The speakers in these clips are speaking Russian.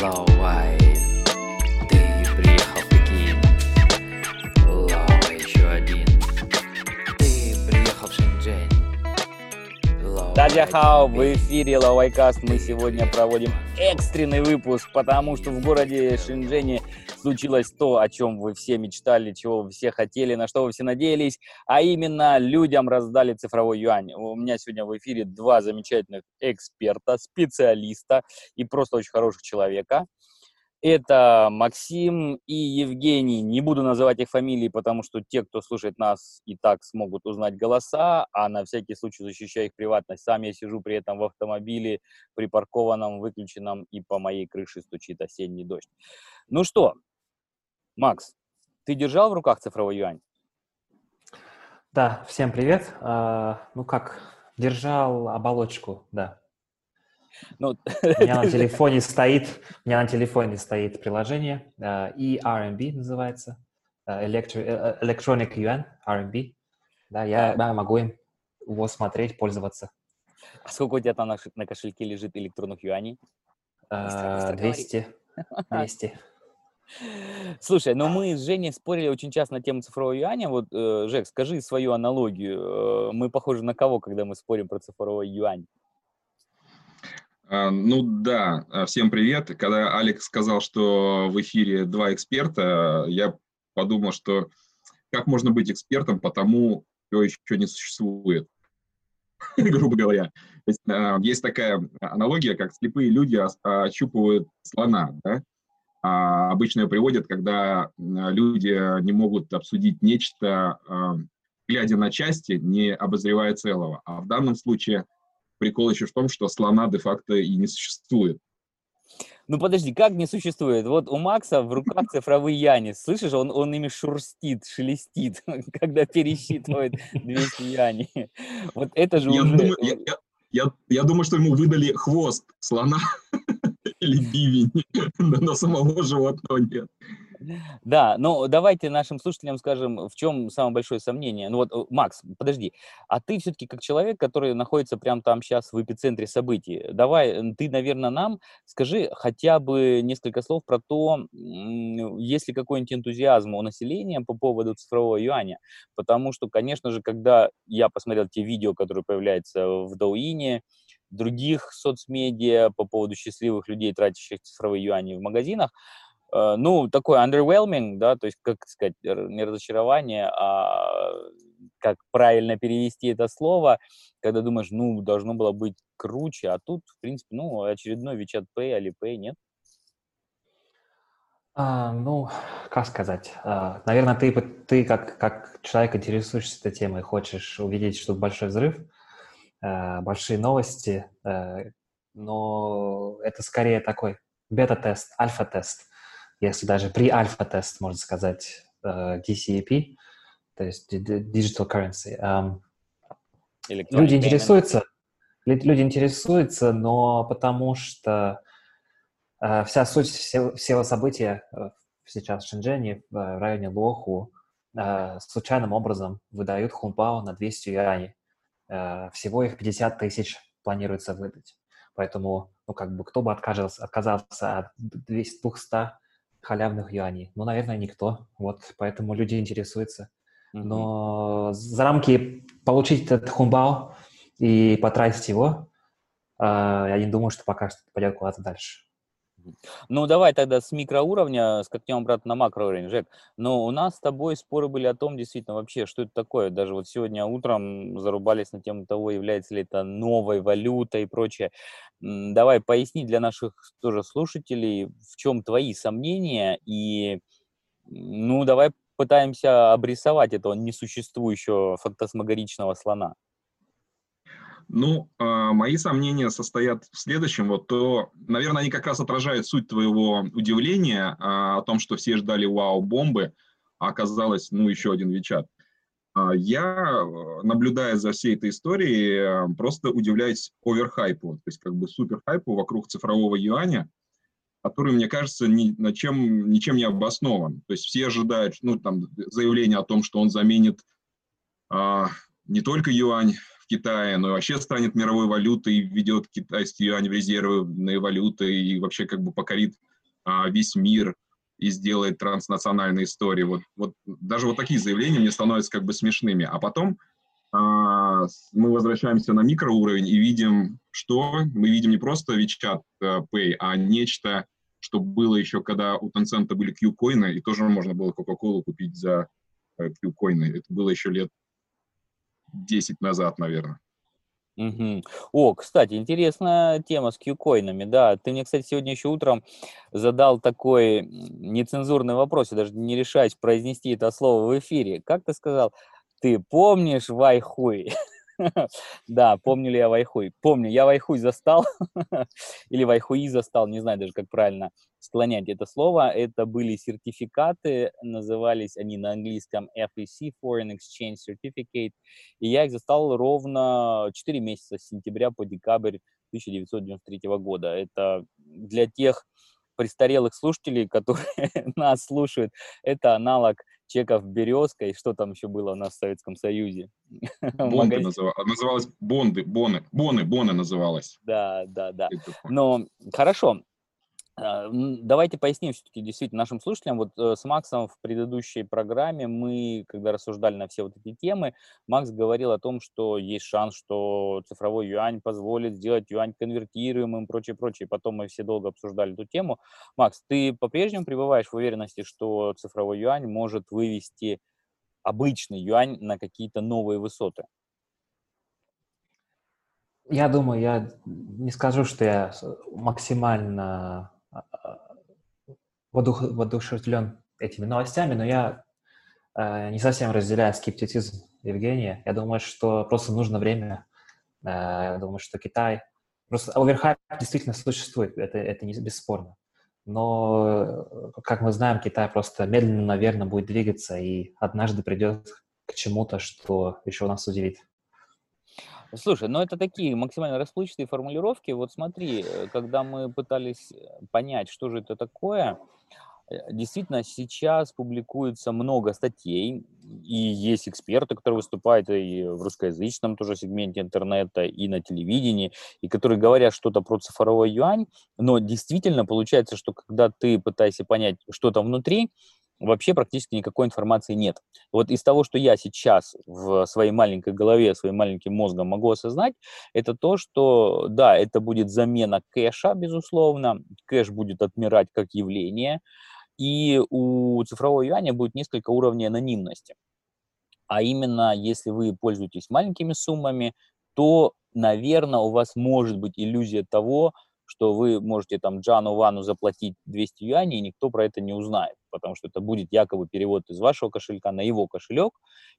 Лауай, ты приехал в Пекин. Лауа еще один. Ты приехал в Шэньчжэнь. Лауай, Дадя в эфире Лавайкаст. Мы сегодня проводим экстренный выпуск, потому что в городе Шэньчжэне случилось то, о чем вы все мечтали, чего вы все хотели, на что вы все надеялись, а именно людям раздали цифровой юань. У меня сегодня в эфире два замечательных эксперта, специалиста и просто очень хороших человека. Это Максим и Евгений. Не буду называть их фамилии, потому что те, кто слушает нас, и так смогут узнать голоса, а на всякий случай защищаю их приватность. Сам я сижу при этом в автомобиле, припаркованном, выключенном, и по моей крыше стучит осенний дождь. Ну что, Макс, ты держал в руках цифровой юань? Да, всем привет. А, ну как, держал оболочку, да. Ну, У меня на телефоне стоит, у меня на телефоне стоит приложение а, eRMB называется, а, Electro- Electronic Yuan RMB. Да, я да, могу им его смотреть, пользоваться. а сколько у тебя там на, на кошельке лежит электронных юаней? Говори. 200, 200. Слушай, ну мы с Женей спорили очень часто на тему цифрового юаня. Вот, э, Жек, скажи свою аналогию. Э, Мы похожи на кого, когда мы спорим про цифровой юань? А, Ну да, а, всем привет. Когда Алекс сказал, что в эфире два эксперта, я подумал, что как можно быть экспертом по тому, что еще не существует, грубо говоря. Есть, а, есть такая аналогия, как слепые люди ощупывают слона. Да? А Обычно приводят, когда м, люди не могут обсудить нечто, а, глядя на части, не обозревая целого. А в данном случае прикол еще в том, что слона де-факто и не существует. Ну подожди, как не существует? Вот у Макса в руках цифровые яни. Слышишь, он, он ими шурстит, шелестит, когда пересчитывает 200 яни. Вот это же Я уже... думаю, я- я- я думаю, что ему выдали хвост слона или бивень, но самого животного нет. Да, но давайте нашим слушателям скажем, в чем самое большое сомнение. Ну вот, Макс, подожди, а ты все-таки как человек, который находится прямо там сейчас в эпицентре событий, давай, ты, наверное, нам скажи хотя бы несколько слов про то, есть ли какой-нибудь энтузиазм у населения по поводу цифрового юаня, потому что, конечно же, когда я посмотрел те видео, которые появляются в Дауине, других соцмедиа по поводу счастливых людей, тратящих цифровые юани в магазинах, э, ну, такой underwhelming, да, то есть, как сказать, не разочарование, а как правильно перевести это слово, когда думаешь, ну, должно было быть круче, а тут, в принципе, ну, очередной WeChat Pay, Alipay, нет? А, ну, как сказать? А, наверное, ты, ты как, как человек, интересуешься этой темой, хочешь увидеть, что большой взрыв, большие новости, а, но это скорее такой бета-тест, альфа-тест, если даже при альфа-тест, можно сказать, DCEP, то есть Digital Currency. Electronic Люди интересуются, лю- люди интересуются, но потому что э, вся суть всего, всего события э, сейчас в Шэньчжэне, в э, районе Лоху, э, случайным образом выдают хунпао на 200 юаней. Э, всего их 50 тысяч планируется выдать. Поэтому, ну, как бы, кто бы отказался, отказался от 200, 200 халявных юаней? Ну, наверное, никто. Вот, поэтому люди интересуются. Но за рамки получить этот хунбао и потратить его, а, я не думаю, что пока что пойдет куда-то дальше. Ну, давай тогда с микроуровня скакнем обратно на макроуровень, Жек. Но у нас с тобой споры были о том, действительно, вообще, что это такое. Даже вот сегодня утром зарубались на тему того, является ли это новой валютой и прочее. Давай поясни для наших тоже слушателей, в чем твои сомнения, и, ну, давай пытаемся обрисовать этого несуществующего фантасмагоричного слона. Ну, а, мои сомнения состоят в следующем. Вот то, наверное, они как раз отражают суть твоего удивления а, о том, что все ждали вау-бомбы, а оказалось, ну, еще один Вичат. А, Я, э, наблюдая за всей этой историей, э, просто удивляюсь оверхайпу, то есть как бы суперхайпу вокруг цифрового юаня, который, мне кажется, ни, чем, ничем не обоснован. То есть все ожидают, ну, там, заявление о том, что он заменит а, не только юань Китае, но и вообще станет мировой валютой, введет китайский юань в резервные валюты и вообще как бы покорит а, весь мир и сделает транснациональные истории. Вот, вот даже вот такие заявления мне становятся как бы смешными. А потом а, мы возвращаемся на микроуровень и видим, что мы видим не просто WeChat Pay, а нечто, что было еще, когда у Tencent были Q-коины, и тоже можно было Coca-Cola купить за э, Q-коины. Это было еще лет 10 назад, наверное. Угу. О, кстати, интересная тема с Q-коинами, да. Ты мне, кстати, сегодня еще утром задал такой нецензурный вопрос, я даже не решаюсь произнести это слово в эфире. Как ты сказал, ты помнишь Вайхуй? Да, помню ли я Вайхуй? Помню, я Вайхуй застал, или Вайхуи застал, не знаю даже, как правильно склонять это слово. Это были сертификаты, назывались они на английском FEC, Foreign Exchange Certificate, и я их застал ровно 4 месяца, с сентября по декабрь 1993 года. Это для тех престарелых слушателей, которые нас слушают, это аналог чеков «Березка» и что там еще было у нас в Советском Союзе. Бонды назыв... называлось, бонды, боны, боны, боны называлось. Да, да, да. Но хорошо, давайте поясним все-таки действительно нашим слушателям. Вот э, с Максом в предыдущей программе мы, когда рассуждали на все вот эти темы, Макс говорил о том, что есть шанс, что цифровой юань позволит сделать юань конвертируемым, прочее, прочее. Потом мы все долго обсуждали эту тему. Макс, ты по-прежнему пребываешь в уверенности, что цифровой юань может вывести обычный юань на какие-то новые высоты? Я думаю, я не скажу, что я максимально воодух, воодушевлен этими новостями, но я э, не совсем разделяю скептицизм Евгения. Я думаю, что просто нужно время. Э, я думаю, что Китай... Просто оверхайп действительно существует, это, это не бесспорно. Но, э, как мы знаем, Китай просто медленно, наверное, будет двигаться и однажды придет к чему-то, что еще нас удивит. Слушай, ну это такие максимально расплывчатые формулировки. Вот смотри, э, когда мы пытались э, понять, что же это такое, э, действительно сейчас публикуется много статей, и есть эксперты, которые выступают и в русскоязычном тоже сегменте интернета, и на телевидении, и которые говорят что-то про цифровой юань, но действительно получается, что когда ты пытаешься понять, что там внутри, вообще практически никакой информации нет. Вот из того, что я сейчас в своей маленькой голове, своим маленьким мозгом могу осознать, это то, что, да, это будет замена кэша, безусловно, кэш будет отмирать как явление, и у цифрового юаня будет несколько уровней анонимности. А именно, если вы пользуетесь маленькими суммами, то, наверное, у вас может быть иллюзия того, что вы можете там Джану Вану заплатить 200 юаней, и никто про это не узнает, потому что это будет якобы перевод из вашего кошелька на его кошелек,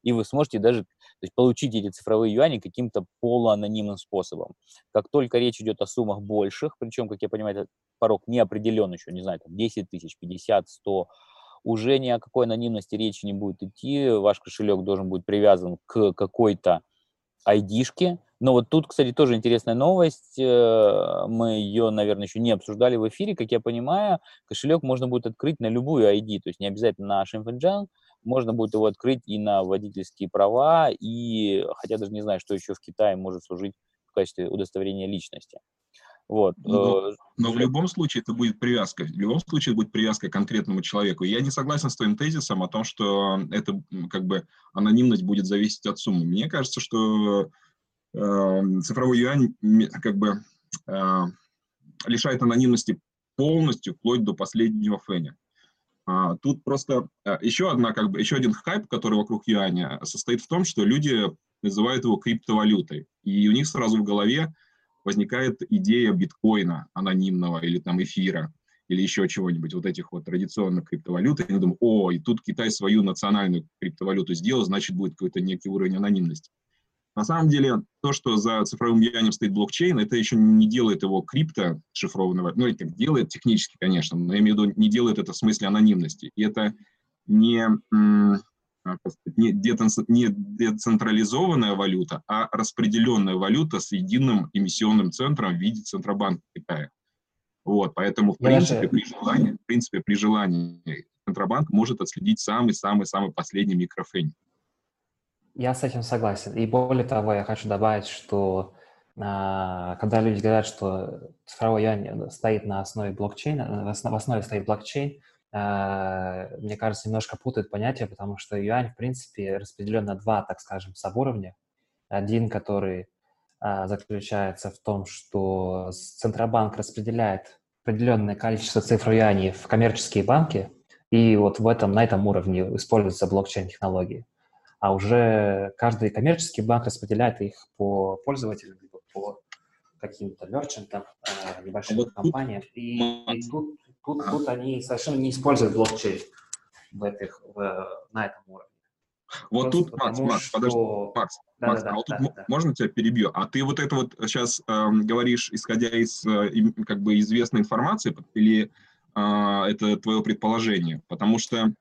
и вы сможете даже то есть, получить эти цифровые юани каким-то полуанонимным способом. Как только речь идет о суммах больших, причем, как я понимаю, порог не определен еще, не знаю, там 10 тысяч, 50, 100, уже ни о какой анонимности речи не будет идти, ваш кошелек должен быть привязан к какой-то ID-шке, но вот тут, кстати, тоже интересная новость. Э, мы ее, наверное, еще не обсуждали в эфире. Как я понимаю, кошелек можно будет открыть на любую ID, то есть не обязательно на Шимфэнджан, можно будет его открыть и на водительские права, и, хотя даже не знаю, что еще в Китае может служить в качестве удостоверения личности. Вот. Но, э, но в любом случае это будет привязка. В любом случае это будет привязка к конкретному человеку. Я не согласен с твоим тезисом о том, что это как бы анонимность будет зависеть от суммы. Мне кажется, что Эм, цифровой юань как бы э, лишает анонимности полностью, вплоть до последнего фэня. А, тут просто э, еще, одна, как бы, еще один хайп, который вокруг юаня, состоит в том, что люди называют его криптовалютой. И у них сразу в голове возникает идея биткоина анонимного или там эфира или еще чего-нибудь, вот этих вот традиционных криптовалют. И они думают, о, и тут Китай свою национальную криптовалюту сделал, значит, будет какой-то некий уровень анонимности. На самом деле, то, что за цифровым влиянием стоит блокчейн, это еще не делает его крипто шифрованного, ну, это делает технически, конечно, но я имею в виду, не делает это в смысле анонимности. И это не, не, децентрализованная валюта, а распределенная валюта с единым эмиссионным центром в виде Центробанка Китая. Вот, поэтому, в принципе, при желании, в принципе, при желании Центробанк может отследить самый-самый-самый последний микрофейн. Я с этим согласен. И более того, я хочу добавить, что а, когда люди говорят, что цифровой юань стоит на основе блокчейна, в основе стоит блокчейн, мне кажется, немножко путают понятия, потому что юань, в принципе, распределен на два, так скажем, сабуровня. Один, который а, заключается в том, что Центробанк распределяет определенное количество цифр юаней в коммерческие банки, и вот в этом, на этом уровне используются блокчейн-технологии. А уже каждый коммерческий банк распределяет их по пользователям, либо по каким-то мерчантам, а, небольшим компаниям. И, и тут, тут, тут они совершенно не используют блокчейн в этих, в, на этом уровне. Вот Просто тут, Макс, Макс, что... подожди, Макс, да, Макс, да, а вот да, тут да. можно тебя перебью? А ты вот это вот сейчас э, говоришь, исходя из э, как бы известной информации, или э, это твое предположение? Потому что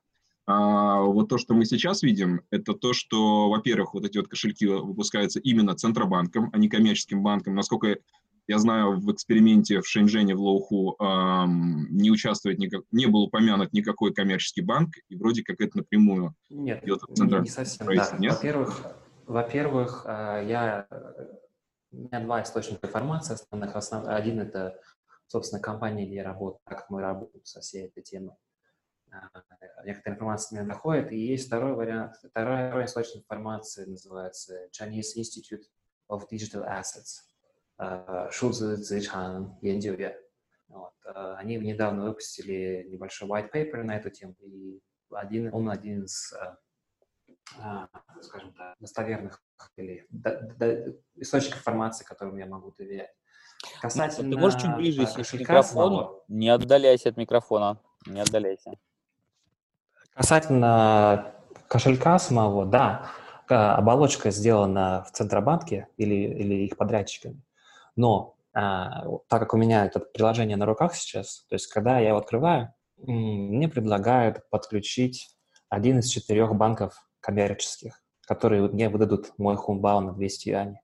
а, вот то, что мы сейчас видим, это то, что, во-первых, вот эти вот кошельки выпускаются именно Центробанком, а не коммерческим банком. Насколько я знаю, в эксперименте в Шэньчжэне, в Лоуху, эм, не участвует никак, не был упомянут никакой коммерческий банк, и вроде как это напрямую нет, не, не совсем, да. Нет? Во-первых, во-первых, э, я, у меня два источника информации основных. Основ, один – это, собственно, компания, где я работаю, как мы работаем со всей этой темой. Э, некоторая информация мне доходит. И есть второй вариант, второй источник информации называется Chinese Institute of Digital Assets, э, Шузы Цзэйчан Янджиуе. Вот. Э, они недавно выпустили небольшой white paper на эту тему, и один, он один из, скажем так, достоверных или источников информации, которым я могу доверять. Касательно... Ты можешь чуть ближе сесть к микрофону? Не отдаляйся от микрофона. Не отдаляйся. Касательно кошелька самого, да, оболочка сделана в Центробанке или, или их подрядчиками, но а, так как у меня это приложение на руках сейчас, то есть когда я его открываю, мне предлагают подключить один из четырех банков коммерческих, которые мне выдадут мой хумбау на 200 юаней.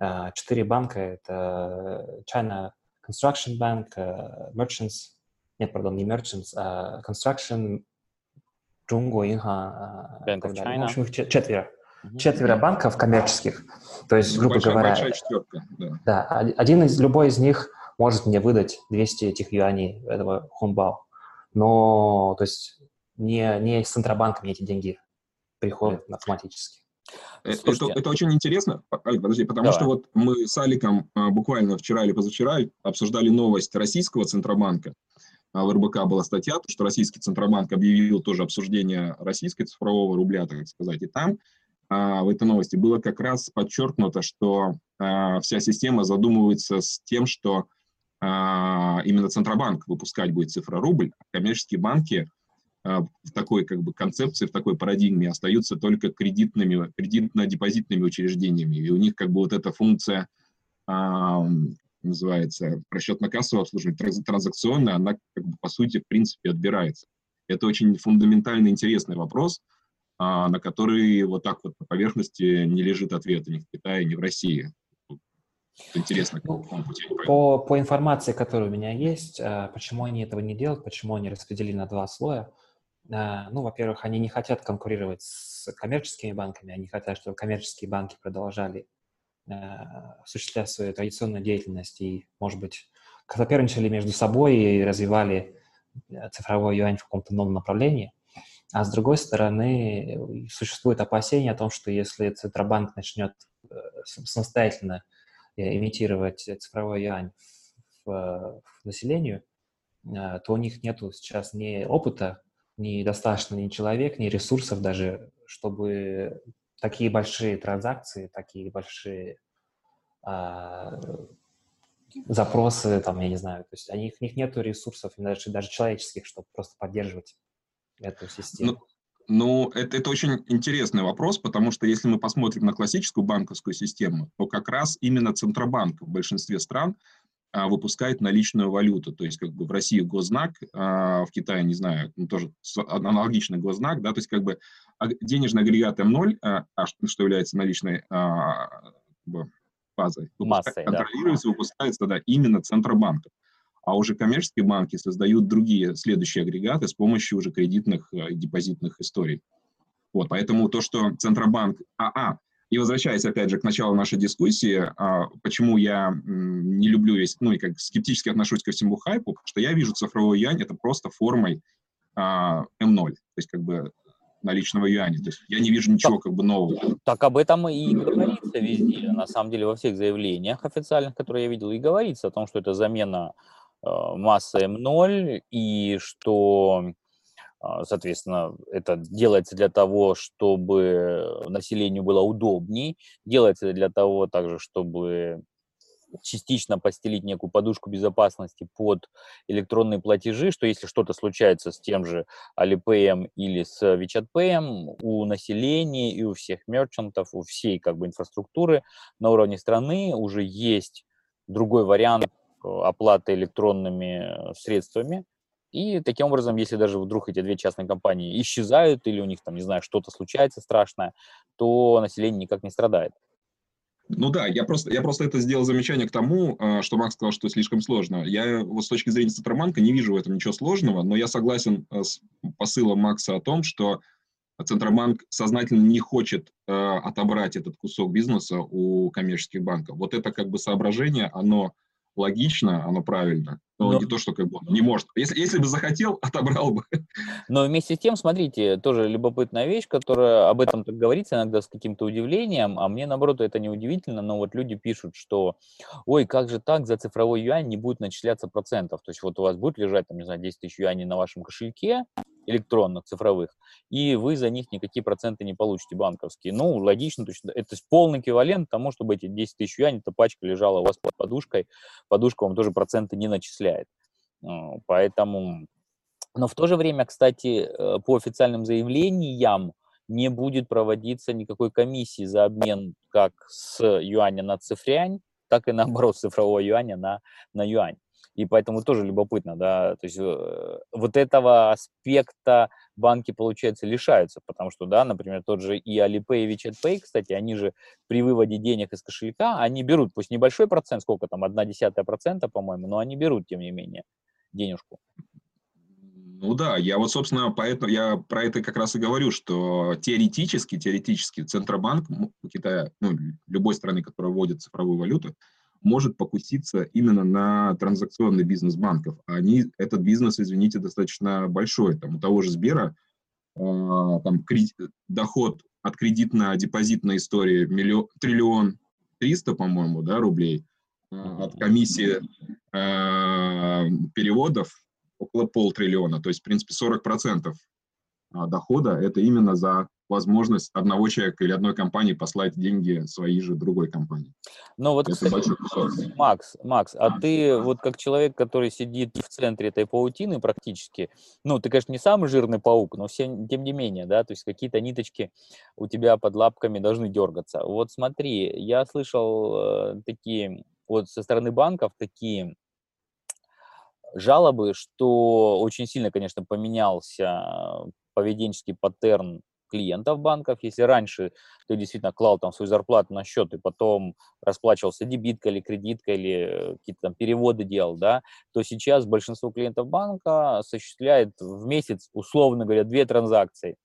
А, четыре банка — это China Construction Bank, а, Merchants, нет, пардон, не Merchants, а Construction, Zhongguo а, Bank of China. В общем, их четверо. Четверо банков коммерческих. То есть, грубо большая, говоря... Большая четверка, да. Да, один из, любой из них может мне выдать 200 этих юаней этого хумбао. Но, то есть, не, не с Центробанка мне эти деньги приходят автоматически. Э, это, это очень интересно, Алик, подожди, потому Давай. что вот мы с Аликом а, буквально вчера или позавчера обсуждали новость российского Центробанка, а, в РБК была статья, что российский Центробанк объявил тоже обсуждение российской цифрового рубля, так сказать, и там в этой новости было как раз подчеркнуто, что а, вся система задумывается с тем, что именно Центробанк выпускать будет цифрорубль, а коммерческие банки в такой как бы концепции, в такой парадигме остаются только кредитными, кредитно-депозитными учреждениями. И у них как бы вот эта функция называется расчетно-кассовое обслуживание, транзакционное, она как бы по сути в принципе отбирается. Это очень фундаментально интересный вопрос, а, на который вот так вот по поверхности не лежит ответа ни в Китае, ни в России. Интересно, пути по, по информации, которая у меня есть, а, почему они этого не делают, почему они распределили на два слоя. А, ну, во-первых, они не хотят конкурировать с коммерческими банками, они хотят, чтобы коммерческие банки продолжали осуществлять свою традиционную деятельность и, может быть, соперничали между собой и развивали цифровой юань в каком-то новом направлении. А с другой стороны, существует опасение о том, что если Центробанк начнет э, самостоятельно имитировать цифровой юань в, в населению, то у них нет сейчас ни опыта, ни достаточно ни человек, ни ресурсов даже, чтобы такие большие транзакции, такие большие а, запросы, там, я не знаю, то есть они, у них нет ресурсов, даже, даже человеческих, чтобы просто поддерживать эту систему. Ну, ну, это, это очень интересный вопрос, потому что если мы посмотрим на классическую банковскую систему, то как раз именно Центробанк в большинстве стран а, выпускает наличную валюту. То есть как бы в России госзнак, а в Китае, не знаю, ну, тоже аналогичный госзнак, да, то есть как бы денежный агрегат М0, а, а что является наличной а, как бы, базой, Массой, контролируется, да. выпускается да, именно Центробанком. А уже коммерческие банки создают другие следующие агрегаты с помощью уже кредитных и депозитных историй. Вот, поэтому то, что Центробанк АА И возвращаясь, опять же, к началу нашей дискуссии, а, почему я не люблю весь, ну и как скептически отношусь ко всему хайпу, потому что я вижу цифровой юань это просто формой а, М0, то есть как бы наличного юаня. То есть я не вижу ничего как бы нового. Так об этом и говорится везде, на самом деле во всех заявлениях официальных, которые я видел, и говорится о том, что это замена э, массы М0 и что а, соответственно, это делается для того, чтобы населению было удобней, делается для того также, чтобы частично постелить некую подушку безопасности под электронные платежи, что если что-то случается с тем же Alipay или с WeChat Pay, у населения и у всех мерчантов, у всей как бы инфраструктуры на уровне страны уже есть другой вариант оплаты электронными средствами, и таким образом, если даже вдруг эти две частные компании исчезают или у них там, не знаю, что-то случается страшное, то население никак не страдает. Ну да, я просто, я просто это сделал замечание к тому, а, что Макс сказал, что слишком сложно. Я вот с точки зрения Центробанка не вижу в этом ничего сложного, но я согласен э, с посылом Макса о том, что Центробанк сознательно не хочет э, отобрать этот кусок бизнеса у коммерческих банков. Вот это как бы соображение, оно логично, оно правильно. Но, но не то, что как бы не может. Если, если бы захотел, отобрал бы. Но вместе с тем, смотрите, тоже любопытная вещь, которая об этом так говорится иногда с каким-то удивлением, а мне, наоборот, это не удивительно, но вот люди пишут, что, ой, как же так, за цифровой юань не будет начисляться процентов. То есть вот у вас будет лежать, там, не знаю, 10 тысяч юаней на вашем кошельке, электронных, цифровых, и вы за них никакие проценты не получите банковские. Ну, логично, точно. Это полный эквивалент тому, чтобы эти 10 тысяч юаней, эта пачка лежала у вас под подушкой, подушка вам тоже проценты не начисляет. А, поэтому... Но в то же время, кстати, э, по официальным заявлениям не будет проводиться никакой комиссии за обмен как с юаня на цифрянь, так и наоборот, с цифрового юаня на, на юань. И поэтому тоже любопытно, да, то есть э, вот этого аспекта банки, получается, лишаются, потому что, да, например, тот же и Alipay, и WeChat кстати, они же при выводе денег из кошелька, они берут, пусть небольшой процент, сколько там, одна десятая процента, по-моему, но они берут, тем не менее, денежку. Ну да, я вот, собственно, поэтому я про это как раз и говорю, что теоретически, теоретически Центробанк Китая, ну, любой страны, которая вводит цифровую валюту, может покуситься именно на транзакционный бизнес банков. Они, этот бизнес, извините, достаточно большой. Там у того же Сбера э, там кредит, доход от кредитно-депозитной истории миллион, триллион триста, по-моему, да, рублей. Э, от комиссии э, переводов около полтриллиона. То есть, в принципе, 40% дохода – это именно за возможность одного человека или одной компании послать деньги своей же другой компании. Ну вот, кстати, Макс, Макс, а ты вот как человек, который сидит в центре этой паутины практически, ну, ты, конечно, не самый жирный паук, но все, тем не менее, да, то есть какие-то ниточки у тебя под лапками должны дергаться. Вот смотри, я слышал э, такие, вот со стороны банков такие жалобы, что очень сильно, конечно, поменялся поведенческий паттерн клиентов банков. Если раньше ты действительно клал там свою зарплату на счет и потом расплачивался дебиткой или кредиткой или какие-то там переводы делал, да, то сейчас большинство клиентов банка осуществляет в месяц, условно говоря, две транзакции.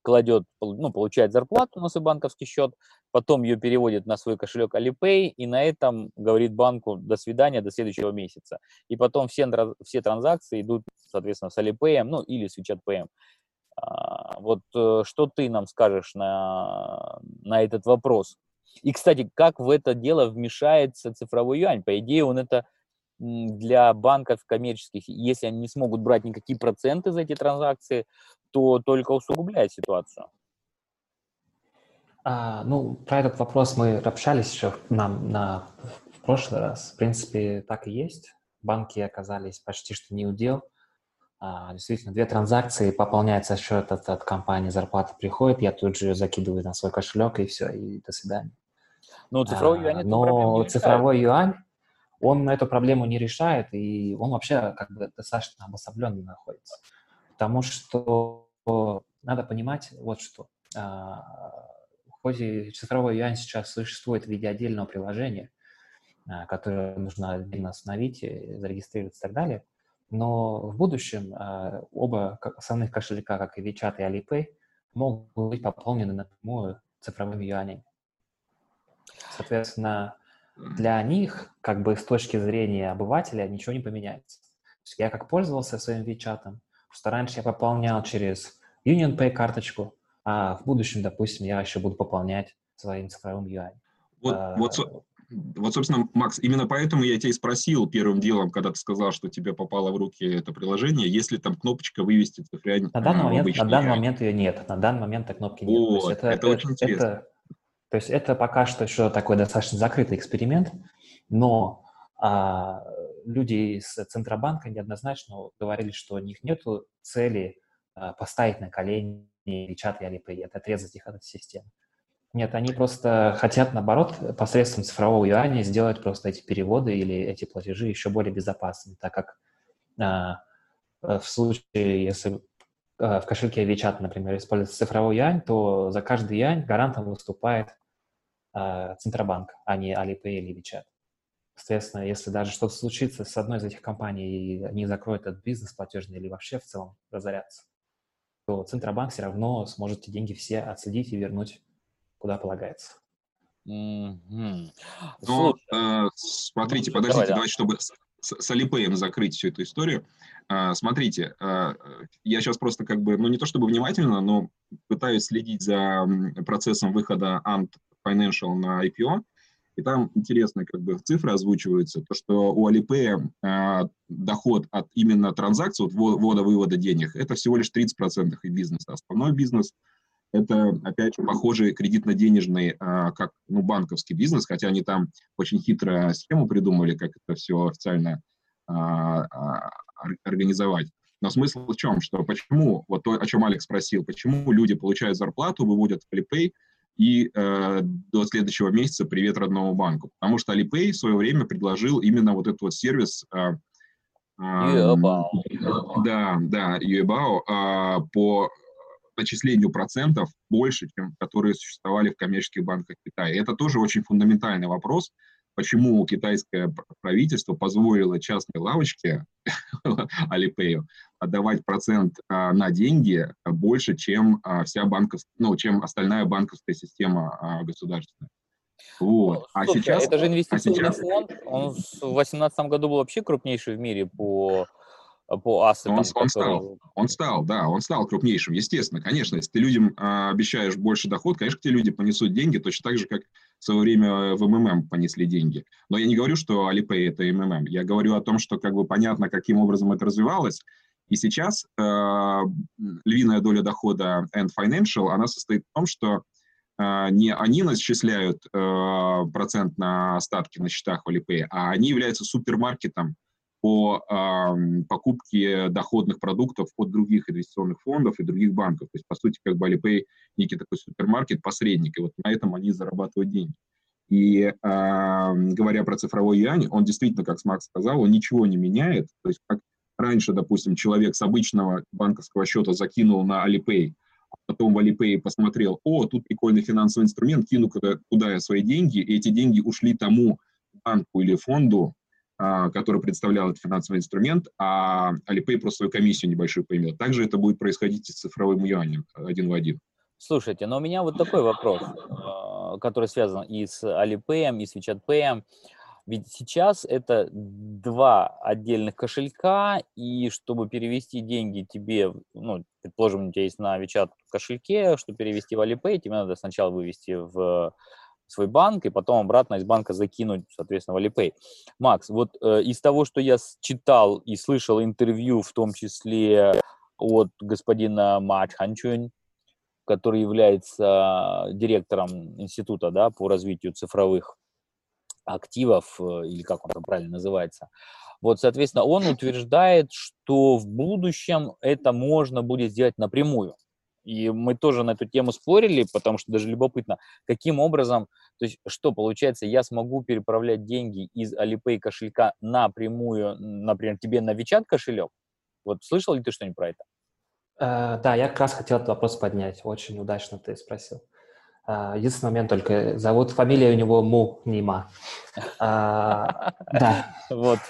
Кладет, ну, получает зарплату на свой банковский счет, потом ее переводит на свой кошелек Alipay и на этом говорит банку до свидания, до следующего месяца. И потом все, все транзакции идут, соответственно, с Alipay, ну, или с WeChat Pay. А, вот э, что ты нам скажешь на, на этот вопрос? И, кстати, как в это дело вмешается цифровой юань? По идее, он это для банков коммерческих, если они не смогут брать никакие проценты за эти транзакции, то только усугубляет ситуацию. А, ну, про этот вопрос мы общались еще на, на, в прошлый раз. В принципе, так и есть. Банки оказались почти что не удел. А, действительно, две транзакции, пополняется счет от, от компании, зарплата приходит, я тут же закидываю на свой кошелек, и все, и до свидания. Ну, цифровой юань а, Но цифровой юань, он эту проблему не решает, и он вообще как бы достаточно обособленно находится. Потому что надо понимать вот что. А, в ходе цифровой юань сейчас существует в виде отдельного приложения, а, которое нужно отдельно установить, зарегистрироваться и так далее. Но в будущем э, оба основных кошелька, как и WeChat и Alipay, могут быть пополнены напрямую цифровыми юанями. Соответственно, для них, как бы с точки зрения обывателя, ничего не поменяется. Я как пользовался своим WeChat, что раньше я пополнял через UnionPay карточку, а в будущем, допустим, я еще буду пополнять своим цифровым юань. Вот, а, вот, вот, собственно, Макс, именно поэтому я тебя и спросил первым делом, когда ты сказал, что тебе попало в руки это приложение, есть ли там кнопочка вывести цифрянь на данный, момент, на данный момент ее нет, на данный момент этой кнопки нет. Вот, это, это, это очень интересно. Это, то есть это пока что еще такой достаточно закрытый эксперимент, но а, люди из Центробанка неоднозначно говорили, что у них нет цели а, поставить на колени WeChat и Alipay, отрезать их от системы. Нет, они просто хотят, наоборот, посредством цифрового юаня сделать просто эти переводы или эти платежи еще более безопасными, так как а, в случае, если а, в кошельке WeChat, например, используется цифровой юань, то за каждый юань гарантом выступает а, Центробанк, а не Alipay или WeChat. Соответственно, если даже что-то случится с одной из этих компаний, и они закроют этот бизнес платежный или вообще в целом разорятся, то Центробанк все равно сможет эти деньги все отследить и вернуть куда полагается. Mm-hmm. Ну, э, смотрите, ну, подождите, давай, давайте, чтобы с, с Алипеем закрыть всю эту историю. Э, смотрите, э, я сейчас просто как бы, ну не то чтобы внимательно, но пытаюсь следить за процессом выхода Ant Financial на IPO. И там интересные как бы цифры озвучиваются, то, что у Alipay э, доход от именно транзакций, от ввода-вывода денег, это всего лишь 30% их бизнеса. Основной бизнес – это, опять же, похожий кредитно-денежный, а, как ну, банковский бизнес, хотя они там очень хитро схему придумали, как это все официально а, а, организовать. Но смысл в чем? Что почему, вот то, о чем Алекс спросил, почему люди получают зарплату, выводят в Alipay и э, до следующего месяца привет родному банку? Потому что Alipay в свое время предложил именно вот этот вот сервис э, э, да, да, Юэбао э, по начислению процентов больше, чем которые существовали в коммерческих банках Китая. Это тоже очень фундаментальный вопрос, почему китайское правительство позволило частной лавочке Alipay отдавать процент а, на деньги больше, чем а, вся банковская, ну, чем остальная банковская система а, государственная. Вот. А Слушай, сейчас, это же инвестиционный а сейчас... фонд. Он в 2018 году был вообще крупнейший в мире по по ассетам. Он, он, стал, он стал, да, он стал крупнейшим, естественно, конечно. Если ты людям а, обещаешь больше доход, конечно, те люди понесут деньги точно так же, как в свое время в МММ понесли деньги. Но я не говорю, что Alipay – это МММ. Я говорю о том, что как бы понятно, каким образом это развивалось. И сейчас э, львиная доля дохода End Financial, она состоит в том, что э, не они начисляют э, процент на остатки на счетах в Alipay, а они являются супермаркетом, по э, покупке доходных продуктов от других инвестиционных фондов и других банков. То есть, по сути, как бы Alipay некий такой супермаркет, посредник, и вот на этом они зарабатывают деньги. И э, говоря про цифровой юань, он действительно, как Смак сказал, он ничего не меняет. То есть, как раньше, допустим, человек с обычного банковского счета закинул на Alipay, а потом в Alipay посмотрел, о, тут прикольный финансовый инструмент, кину куда, куда я свои деньги, и эти деньги ушли тому банку или фонду, который представлял этот финансовый инструмент, а Alipay просто свою комиссию небольшую поймет. Также это будет происходить и с цифровым юанем один в один. Слушайте, но у меня вот такой вопрос, а, который связан и с Alipay, и с WeChat Pay. Ведь сейчас это два отдельных кошелька, и чтобы перевести деньги тебе, ну, предположим, у тебя есть на WeChat кошельке, чтобы перевести в Alipay, тебе надо сначала вывести в свой банк и потом обратно из банка закинуть, соответственно, в Alipay. Макс, вот э, из того, что я читал и слышал интервью, в том числе от господина Ма Ханчунь, который является директором института да, по развитию цифровых активов, э, или как он там правильно называется. Вот, соответственно, он утверждает, что в будущем это можно будет сделать напрямую. И мы тоже на эту тему спорили, потому что даже любопытно, каким образом, то есть что получается, я смогу переправлять деньги из Alipay кошелька напрямую, например, тебе на WeChat кошелек? Вот слышал ли ты что-нибудь про это? Uh, да, я как раз хотел этот вопрос поднять. Очень удачно ты спросил. Uh, единственный момент только. Зовут фамилия у него Му, не Ма. Uh, да. Вот.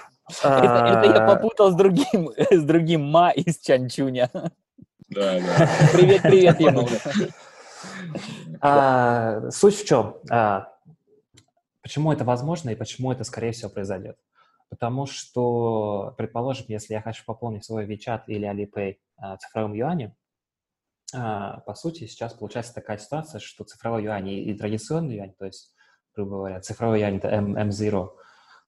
Это, это я попутал с другим, с другим Ма из Чанчуня. Да, да. Привет, привет ему. А, суть в чем? А, почему это возможно и почему это, скорее всего, произойдет? Потому что, предположим, если я хочу пополнить свой WeChat или Alipay а, цифровым юанем, а, по сути, сейчас получается такая ситуация, что цифровой юань и традиционный юань, то есть, грубо говоря, цифровой юань — это M, M0,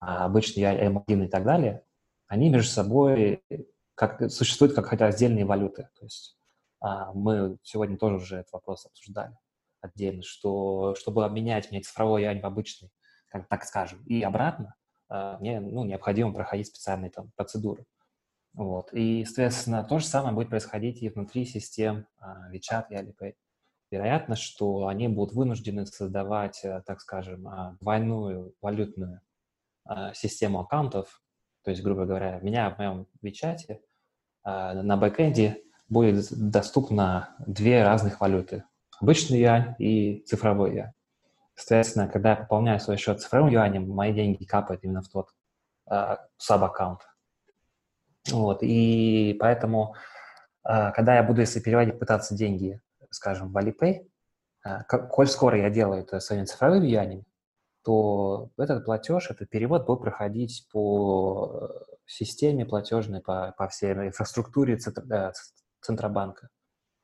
а обычный юань M1 и так далее, они между собой как, существуют как хотя отдельные валюты. То есть а, мы сегодня тоже уже этот вопрос обсуждали отдельно, что чтобы обменять мне цифровой юань в обычный, как, так скажем, и обратно, а, мне ну, необходимо проходить специальные там процедуры. Вот. И, соответственно, то же самое будет происходить и внутри систем а, WeChat и Alipay. Вероятно, что они будут вынуждены создавать, э, так скажем, двойную валютную систему аккаунтов, то есть, грубо говоря, меня в моем WeChat на бэкэнде будет доступно две разных валюты. Обычный юань и цифровой юань. Соответственно, когда я пополняю свой счет цифровым юанем, мои деньги капают именно в тот э, саб-аккаунт. Вот, и поэтому, э, когда я буду, если переводить, пытаться деньги, скажем, в Alipay, э, коль скоро я делаю это своим цифровым юанем, то этот платеж, этот перевод будет проходить по системе платежной, по, по всей инфраструктуре Центробанка.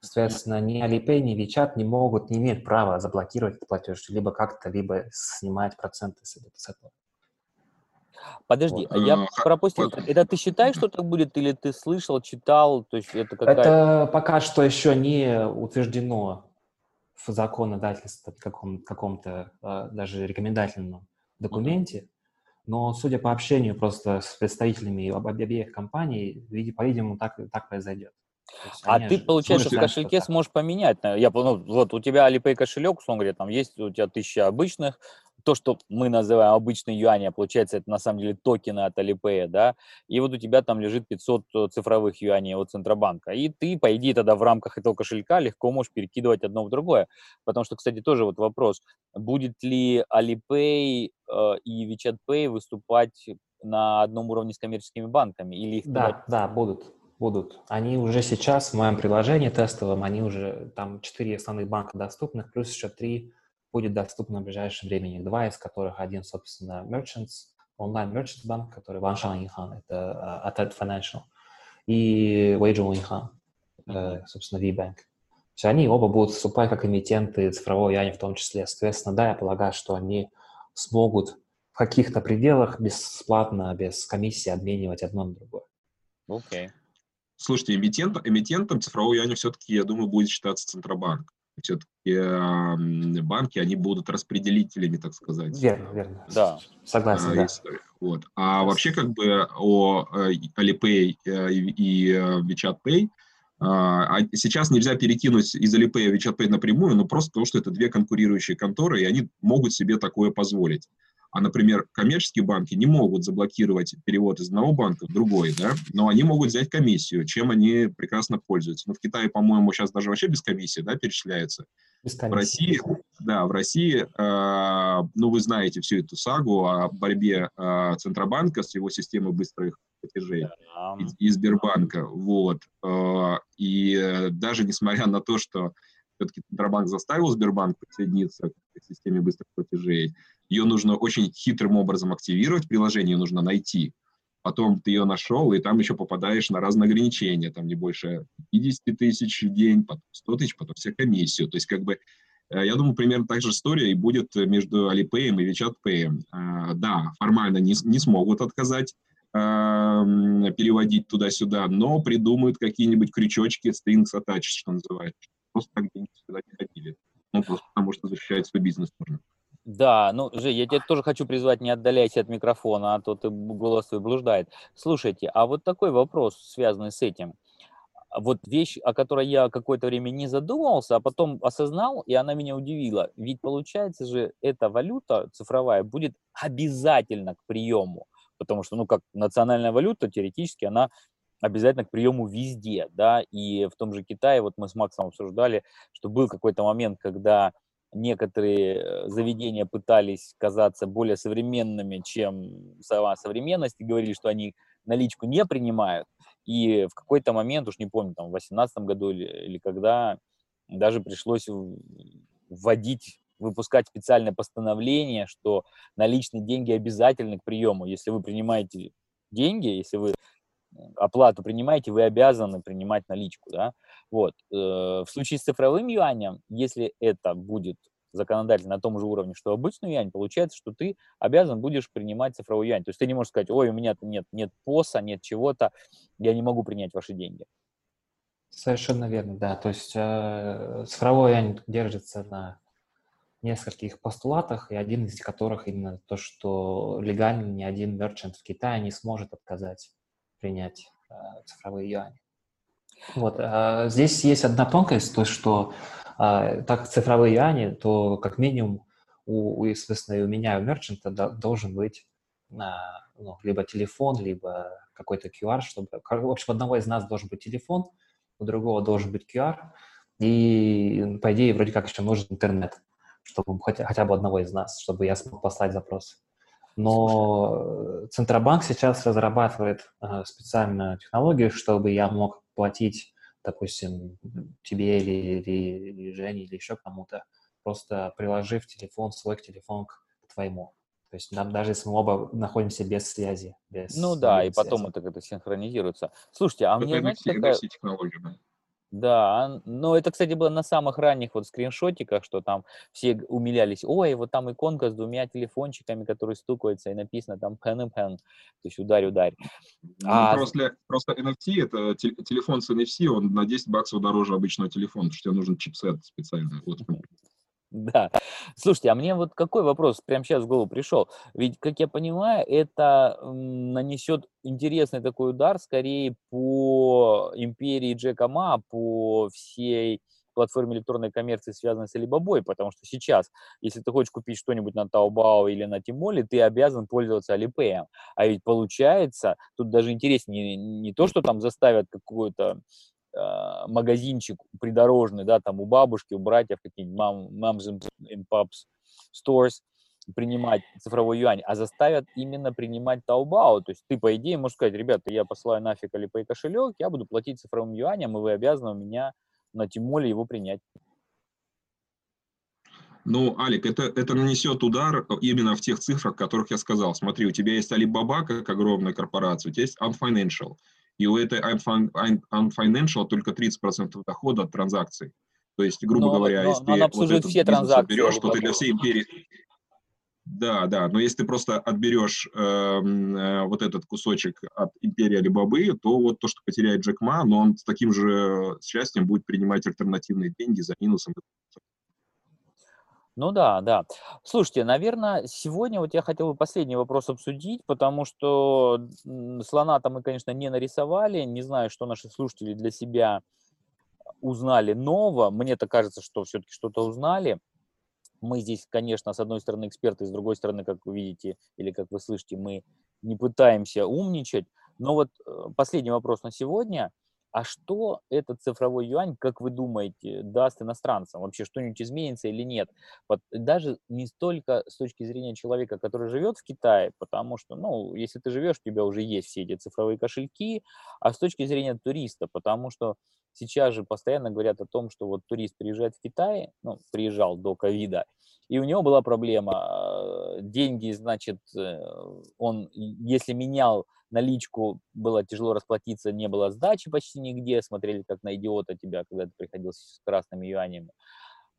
Соответственно, ни Alipay, ни WeChat не могут, не имеют права заблокировать этот платеж, либо как-то, либо снимать проценты с этого. Подожди, вот. я пропустил. Это ты считаешь, что так будет, или ты слышал, читал? То есть это какая Это пока что еще не утверждено в законодательстве, в каком, каком-то а, даже рекомендательном документе. Но, судя по общению просто с представителями обеих компаний, по-видимому, так, так произойдет. А ты, получается, в кошельке сможешь поменять. Я, ну, вот у тебя Alipay кошелек, условно говоря, там есть у тебя тысяча обычных, то, что мы называем обычный юань, а получается, это на самом деле токены от Alipay, да, и вот у тебя там лежит 500 э, цифровых юаней от Центробанка, и ты, по идее, тогда в рамках этого кошелька легко можешь перекидывать одно в другое, потому что, кстати, тоже вот вопрос, будет ли Alipay э, и WeChat Pay выступать на одном уровне с коммерческими банками? Или их да, туда... да, будут будут. Они уже сейчас в моем приложении тестовом, они уже, там четыре основных банка доступных, плюс еще три будет доступно в ближайшем времени. Два из которых один, собственно, Merchants, онлайн Merchants банк, который Ваншан Инхан, это uh, Atet Financial, и Weizhou Инхан, uh, собственно, V-Bank. Все они оба будут выступать как эмитенты цифрового яни в том числе. Соответственно, да, я полагаю, что они смогут в каких-то пределах бесплатно, без комиссии обменивать одно на другое. Окей. Okay. Слушайте, эмитент, эмитентом цифрового юаня все-таки, я думаю, будет считаться Центробанк. Все-таки э, банки, они будут распределителями, так сказать. Верно, верно. Да. Согласен, а, да. Вот. А вообще как бы о э, Alipay э, и WeChat Pay а сейчас нельзя перекинуть из Alipay в WeChat Pay напрямую, но просто потому, что это две конкурирующие конторы, и они могут себе такое позволить. А, например, коммерческие банки не могут заблокировать перевод из одного банка в другой, да, но они могут взять комиссию, чем они прекрасно пользуются. Но в Китае, по-моему, сейчас даже вообще без комиссии, да, перечисляется. Без комиссии. В России, да, в России, э, ну, вы знаете всю эту сагу о борьбе э, Центробанка с его системой быстрых платежей и, и Сбербанка, вот. Э, и даже несмотря на то, что все-таки Центробанк заставил Сбербанк присоединиться к системе быстрых платежей, ее нужно очень хитрым образом активировать, приложение нужно найти. Потом ты ее нашел, и там еще попадаешь на разные ограничения, там не больше 50 тысяч в день, потом 100 тысяч, потом все комиссию. То есть как бы э, я думаю, примерно так же история и будет между Alipay и WeChat Pay. А, да, формально не, не смогут отказать переводить туда-сюда, но придумают какие-нибудь крючочки, strings attached, что называется. Просто так деньги сюда не ходили. Ну, просто потому что защищать свой бизнес нужно. Да, ну, Жень, я тебя тоже хочу призвать, не отдаляйся от микрофона, а то ты голос твой блуждает. Слушайте, а вот такой вопрос, связанный с этим. Вот вещь, о которой я какое-то время не задумывался, а потом осознал, и она меня удивила. Ведь получается же, эта валюта цифровая будет обязательно к приему, потому что, ну, как национальная валюта, теоретически она обязательно к приему везде, да, и в том же Китае, вот мы с Максом обсуждали, что был какой-то момент, когда некоторые э, заведения пытались казаться более современными, чем сама современность, и говорили, что они наличку не принимают. И в какой-то момент, уж не помню, там, в 2018 году или, или когда, даже пришлось вводить выпускать специальное постановление, что наличные деньги обязательны к приему. Если вы принимаете деньги, если вы оплату принимаете, вы обязаны принимать наличку, да, вот. Э, в случае с цифровым юанем, если это будет законодательно на том же уровне, что обычный юань, получается, что ты обязан будешь принимать цифровой юань. То есть ты не можешь сказать, ой, у меня нет, нет поса, нет чего-то, я не могу принять ваши деньги. Совершенно верно, да. То есть э, цифровой юань держится на нескольких постулатах, и один из которых именно то, что легально ни один мерчант в Китае не сможет отказать принять э, цифровые юани. Вот. А здесь есть одна тонкость, то, что а, так цифровые юани, то как минимум у, у соответственно, и у меня, и у мерчанта должен быть ну, либо телефон, либо какой-то QR, чтобы... В общем, одного из нас должен быть телефон, у другого должен быть QR, и, по идее, вроде как еще нужен интернет, чтобы хотя, хотя бы одного из нас, чтобы я смог послать запрос. Но Центробанк сейчас разрабатывает э, специальную технологию, чтобы я мог платить, допустим, тебе или, или, или Жене, или еще кому-то, просто приложив телефон, свой телефон к, твоему. То есть нам, даже если мы оба находимся без связи. Без, ну да, и потом это как-то синхронизируется. Слушайте, а это мне, знаете, такая... технология, да. Да, но это, кстати, было на самых ранних вот скриншотиках, что там все умилялись, ой, вот там иконка с двумя телефончиками, которые стукаются, и написано там pen and pen, то есть ударь, ударь. Ну, а... просто, просто NFC, это телефон с NFC, он на 10 баксов дороже обычного телефона, потому что тебе нужен чипсет специальный. Вот. Да. Слушайте, а мне вот какой вопрос прямо сейчас в голову пришел? Ведь, как я понимаю, это нанесет интересный такой удар скорее по империи Джека Ма, по всей платформе электронной коммерции, связанной с Alibaba, потому что сейчас, если ты хочешь купить что-нибудь на Taobao или на Тимоле, ты обязан пользоваться Alipay. А ведь получается, тут даже интереснее не, не то, что там заставят какую-то магазинчик придорожный, да, там у бабушки, у братьев какие-нибудь мам, moms and pops stores принимать цифровой юань, а заставят именно принимать Taobao. То есть ты, по идее, можешь сказать, ребята, я посылаю нафиг Alipay кошелек, я буду платить цифровым юанем, и вы обязаны у меня на Тимоле его принять. Ну, Алик, это, это нанесет удар именно в тех цифрах, которых я сказал. Смотри, у тебя есть Alibaba как огромная корпорация, у тебя есть Unfinancial и у этой unfinancial только 30% дохода от транзакций. То есть, грубо но, говоря, но, если но ты вот этот все транзакции берешь, то ты для всей империи... Да, да, но если ты просто отберешь э, э, вот этот кусочек от империи Алибабы, то вот то, что потеряет Джек Ма, но он с таким же счастьем будет принимать альтернативные деньги за минусом. Ну да, да. Слушайте, наверное, сегодня вот я хотел бы последний вопрос обсудить, потому что слона-то мы, конечно, не нарисовали. Не знаю, что наши слушатели для себя узнали нового. Мне-то кажется, что все-таки что-то узнали. Мы здесь, конечно, с одной стороны эксперты, с другой стороны, как вы видите или как вы слышите, мы не пытаемся умничать. Но вот э, последний вопрос на сегодня – а что этот цифровой юань, как вы думаете, даст иностранцам? Вообще что-нибудь изменится или нет? Вот даже не столько с точки зрения человека, который живет в Китае, потому что, ну, если ты живешь, у тебя уже есть все эти цифровые кошельки, а с точки зрения туриста, потому что сейчас же постоянно говорят о том, что вот турист приезжает в Китай, ну, приезжал до ковида, и у него была проблема, а, деньги, значит, э, он, если менял наличку было тяжело расплатиться, не было сдачи почти нигде, смотрели как на идиота тебя, когда ты приходил с красными юанями.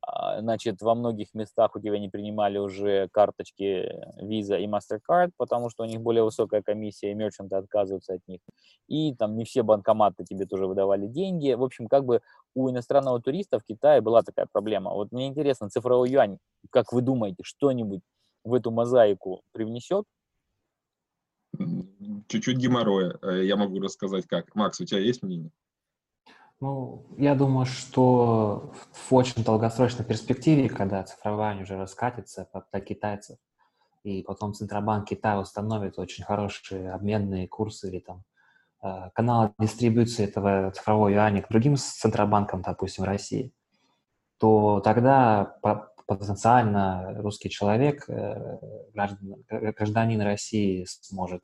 А, значит, во многих местах у тебя не принимали уже карточки Visa и MasterCard, потому что у них более высокая комиссия, и мерчанты отказываются от них. И там не все банкоматы тебе тоже выдавали деньги. В общем, как бы у иностранного туриста в Китае была такая проблема. Вот мне интересно, цифровой юань, как вы думаете, что-нибудь в эту мозаику привнесет? Чуть-чуть геморроя. Э, я могу рассказать как. Макс, у тебя есть мнение? Ну, я думаю, что в очень долгосрочной перспективе, когда цифрование уже раскатится под китайцев, и потом Центробанк Китая установит очень хорошие обменные курсы или там э, каналы дистрибуции этого цифрового юаня к другим центробанкам, допустим, России, то тогда потенциально русский человек, э, гражданин России сможет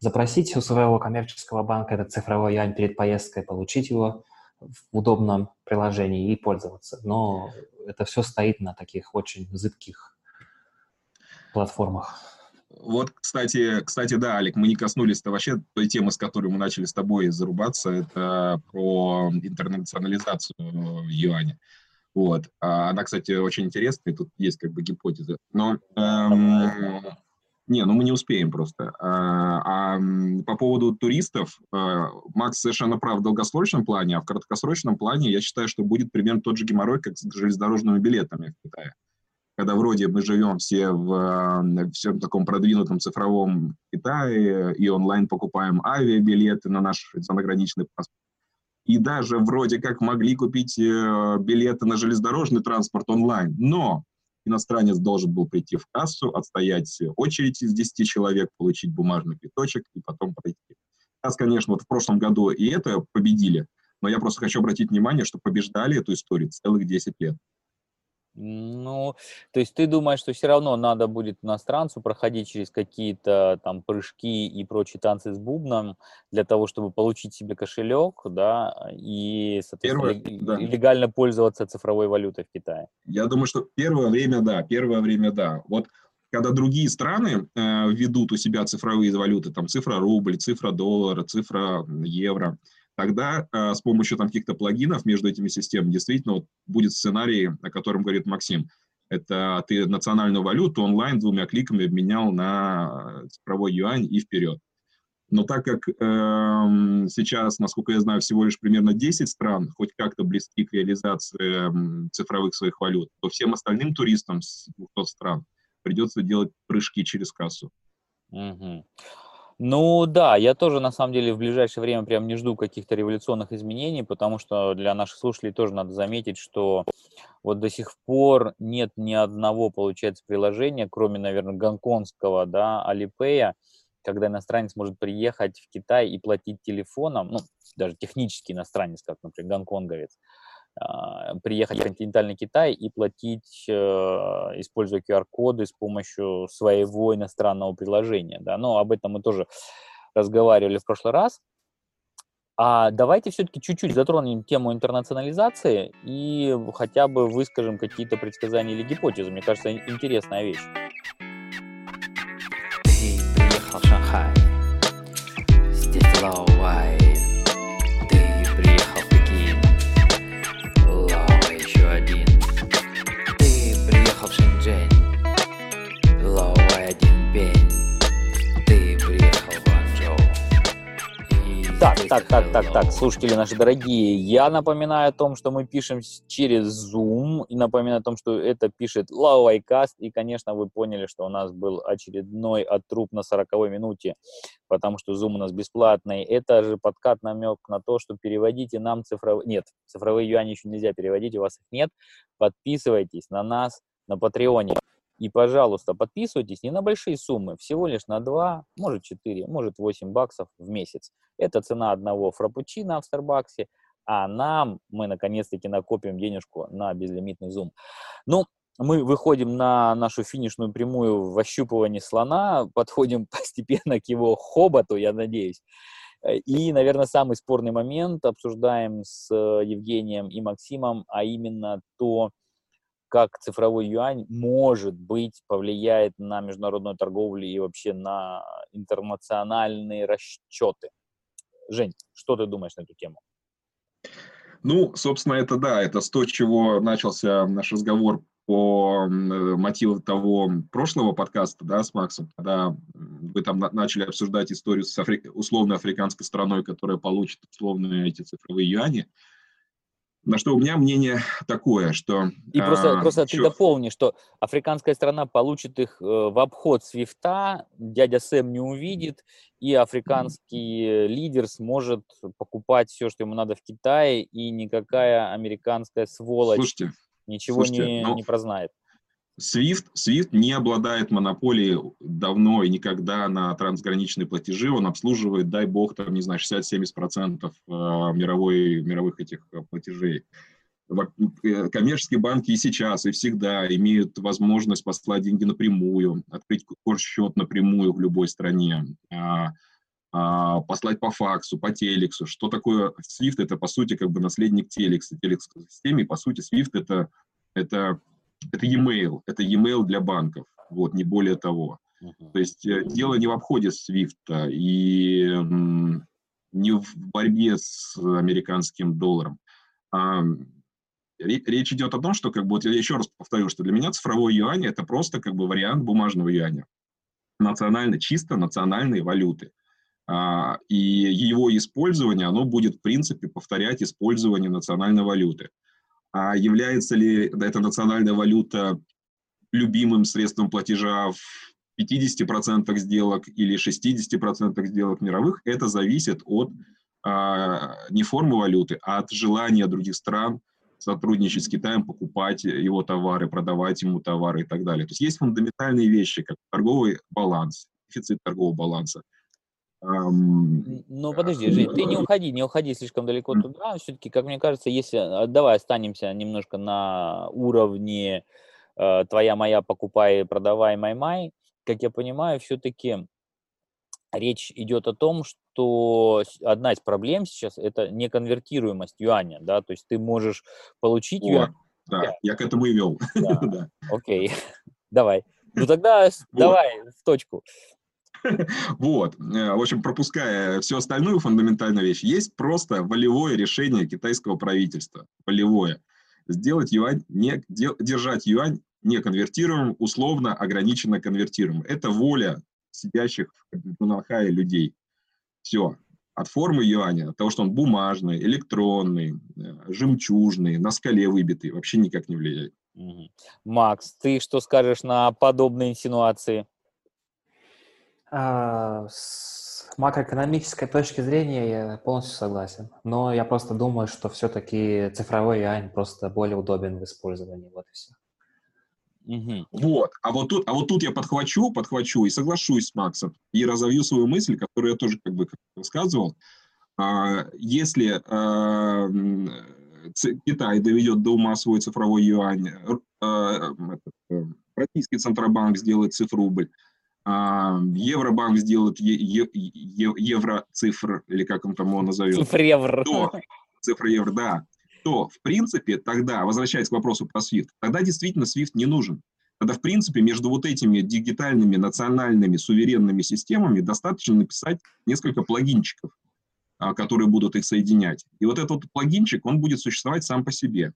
запросить у своего коммерческого банка этот цифровой юань перед поездкой, получить его в удобном приложении и пользоваться. Но это все стоит на таких очень зыбких платформах. Вот, кстати, кстати, да, Алик, мы не коснулись-то вообще той темы, с которой мы начали с тобой зарубаться, это про интернационализацию юаня. Вот. А она, кстати, очень интересная, тут есть как бы гипотеза. Но эм, не, ну мы не успеем просто. А, а по поводу туристов, а, Макс совершенно прав в долгосрочном плане, а в краткосрочном плане я считаю, что будет примерно тот же геморрой, как с железнодорожными билетами в Китае. Когда вроде мы живем все в всем таком продвинутом цифровом Китае и онлайн покупаем авиабилеты на наш заграничный паспорт, и даже вроде как могли купить э, билеты на железнодорожный транспорт онлайн, но иностранец должен был прийти в кассу, отстоять очередь из 10 человек, получить бумажный квиточек и потом пройти. Сейчас, конечно, вот в прошлом году и это победили, но я просто хочу обратить внимание, что побеждали эту историю целых 10 лет. Ну, то есть ты думаешь, что все равно надо будет иностранцу проходить через какие-то там прыжки и прочие танцы с бубном для того, чтобы получить себе кошелек, да, и, соответственно, первое, да. легально пользоваться цифровой валютой в Китае? Я думаю, что первое время, да, первое время, да. Вот когда другие страны э, ведут у себя цифровые валюты, там цифра рубль, цифра доллара, цифра евро, тогда э, с помощью там каких-то плагинов между этими системами действительно вот, будет сценарий, о котором говорит Максим. Это ты национальную валюту онлайн двумя кликами обменял на цифровой юань и вперед. Но так как э, сейчас, насколько я знаю, всего лишь примерно 10 стран хоть как-то близки к реализации э, цифровых своих валют, то всем остальным туристам с 200 стран придется делать прыжки через кассу. Угу. Ну да, я тоже на самом деле в ближайшее время прям не жду каких-то революционных изменений, потому что для наших слушателей тоже надо заметить, что вот до сих пор нет ни одного, получается, приложения, кроме, наверное, гонконгского, да, Alipay, когда иностранец может приехать в Китай и платить телефоном, ну, даже технический иностранец, как, например, гонконговец, приехать в континентальный Китай и платить, э, используя QR-коды с помощью своего иностранного приложения. Да? Но об этом мы тоже разговаривали в прошлый раз. А давайте все-таки чуть-чуть затронем тему интернационализации и хотя бы выскажем какие-то предсказания или гипотезы. Мне кажется, интересная вещь. Так, так, так, так, слушатели наши дорогие, я напоминаю о том, что мы пишем через Zoom, и напоминаю о том, что это пишет Лавайкаст, и, конечно, вы поняли, что у нас был очередной отруб на 40 минуте, потому что Zoom у нас бесплатный. Это же подкат намек на то, что переводите нам цифровые... Нет, цифровые юани еще нельзя переводить, у вас их нет. Подписывайтесь на нас на Патреоне. И, пожалуйста, подписывайтесь не на большие суммы, всего лишь на 2, может 4, может 8 баксов в месяц. Это цена одного фрапучино в Старбаксе, а нам мы наконец-таки накопим денежку на безлимитный зум. Ну, мы выходим на нашу финишную прямую в ощупывании слона, подходим постепенно к его хоботу, я надеюсь. И, наверное, самый спорный момент обсуждаем с Евгением и Максимом, а именно то, как цифровой юань, может быть, повлияет на международную торговлю и вообще на интернациональные расчеты. Жень, что ты думаешь на эту тему? Ну, собственно, это да, это того, чего начался наш разговор по мотиву того прошлого подкаста, да, с Максом, когда вы там начали обсуждать историю с афри... условной африканской страной, которая получит условные эти цифровые юани. На что у меня мнение такое, что... И просто, а, просто ты дополни, что африканская страна получит их э, в обход свифта, дядя Сэм не увидит, и африканский лидер сможет покупать все, что ему надо в Китае, и никакая американская сволочь слушайте, ничего слушайте, не, ну, не прознает. SWIFT, SWIFT не обладает монополией давно и никогда на трансграничные платежи. Он обслуживает, дай бог, там, не знаю, 60-70% э, мировой, мировых этих э, платежей. Э, коммерческие банки и сейчас, и всегда имеют возможность послать деньги напрямую, открыть курс-счет напрямую в любой стране. А, а, послать по факсу, по телексу. Что такое SWIFT? Это, по сути, как бы наследник телекса, телексовой системе. По сути, SWIFT это, это, это e-mail, это e-mail для банков, вот, не более того. Uh-huh. То есть uh-huh. дело не в обходе SWIFT и м, не в борьбе с американским долларом. А, речь идет о том, что, как бы, вот я еще раз повторю, что для меня цифровой юань – это просто как бы вариант бумажного юаня. Национально, чисто национальные валюты. А, и его использование, оно будет, в принципе, повторять использование национальной валюты. А является ли эта национальная валюта любимым средством платежа в 50% сделок или 60% сделок мировых, это зависит от а, не формы валюты, а от желания других стран сотрудничать с Китаем, покупать его товары, продавать ему товары и так далее. То есть есть фундаментальные вещи, как торговый баланс, дефицит торгового баланса. Ну, подожди, Жень, ты не уходи, не уходи слишком далеко туда. Все-таки, как мне кажется, если... А, давай останемся немножко на уровне э, твоя, моя, покупай, продавай, май-май. Как я понимаю, все-таки речь идет о том, что одна из проблем сейчас это неконвертируемость юаня, да, то есть ты можешь получить О, юань. Да, я к этому и вел. Да. Окей, давай. Ну тогда давай в точку. Вот. Э, в общем, пропуская всю остальную фундаментальную вещь, есть просто волевое решение китайского правительства. Волевое. Сделать юань, не, держать юань неконвертируемым, условно ограниченно конвертируемым. Это воля сидящих в Гунанхае людей. Все. От формы юаня, от того, что он бумажный, электронный, э, жемчужный, на скале выбитый, вообще никак не влияет. Макс, ты что скажешь на подобные инсинуации? А, с макроэкономической точки зрения я полностью согласен. Но я просто думаю, что все-таки цифровой юань просто более удобен в использовании. Вот и все. Угу. Вот. А вот тут, а вот тут я подхвачу, подхвачу и соглашусь с Максом и разовью свою мысль, которую я тоже как бы рассказывал. А, если а, Китай доведет до ума свой цифровой юань, а, э, Российский Центробанк сделает цифрубль, Евробанк сделает е- е- евроцифр, или как он там его назовет. Цифр-евро. Цифр-евро, да то, в принципе, тогда, возвращаясь к вопросу про SWIFT, тогда действительно SWIFT не нужен. Тогда, в принципе, между вот этими дигитальными, национальными, суверенными системами достаточно написать несколько плагинчиков, а, которые будут их соединять. И вот этот плагинчик, он будет существовать сам по себе.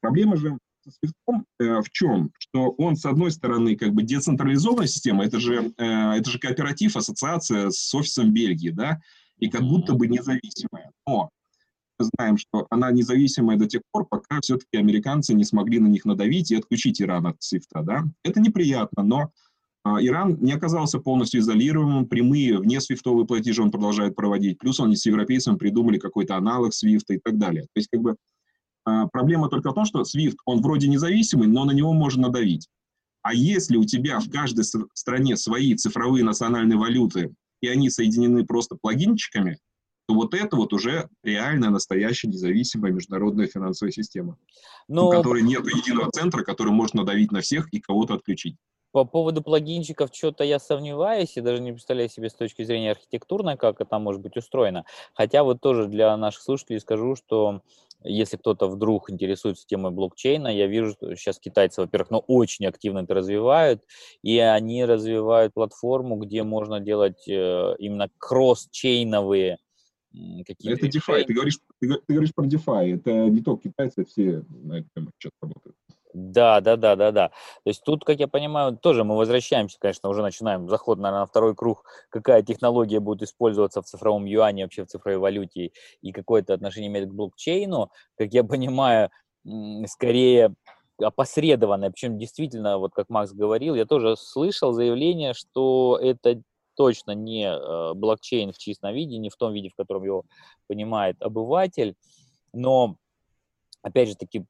Проблема же SWIFT э, в чем? Что он, с одной стороны, как бы децентрализованная система, это же, э, это же кооператив, ассоциация с офисом Бельгии, да, и как будто бы независимая. Но знаем, что она независимая до тех пор, пока все-таки американцы не смогли на них надавить и отключить Иран от СВИФТа. Да? Это неприятно, но а, Иран не оказался полностью изолированным, прямые вне свифтовые платежи он продолжает проводить, плюс они с европейцами придумали какой-то аналог свифта и так далее. То есть как бы проблема только в том, что свифт, он вроде независимый, но на него можно надавить. А если у тебя в каждой стране свои цифровые национальные валюты, и они соединены просто плагинчиками, то вот это вот уже реальная, настоящая, независимая международная финансовая система, Но... у которой нет единого центра, который может надавить на всех и кого-то отключить. По поводу плагинчиков что-то я сомневаюсь и даже не представляю себе с точки зрения архитектурной, как это может быть устроено. Хотя вот тоже для наших слушателей скажу, что если кто-то вдруг интересуется темой блокчейна, я вижу, что сейчас китайцы, во-первых, ну, очень активно это развивают, и они развивают платформу, где можно делать э, именно кросс-чейновые какие-то... Это DeFi, ты говоришь, ты, ты говоришь про DeFi, это не только китайцы, все на тему сейчас работают. Да, да, да, да, да. То есть тут, как я понимаю, тоже мы возвращаемся, конечно, уже начинаем заход, наверное, на второй круг, какая технология будет использоваться в цифровом юане, вообще в цифровой валюте, и какое-то отношение имеет к блокчейну. Как я понимаю, скорее опосредованное, причем действительно, вот как Макс говорил, я тоже слышал заявление, что это точно не э, блокчейн в чистом виде, не в том виде, в котором его понимает обыватель, но опять же таки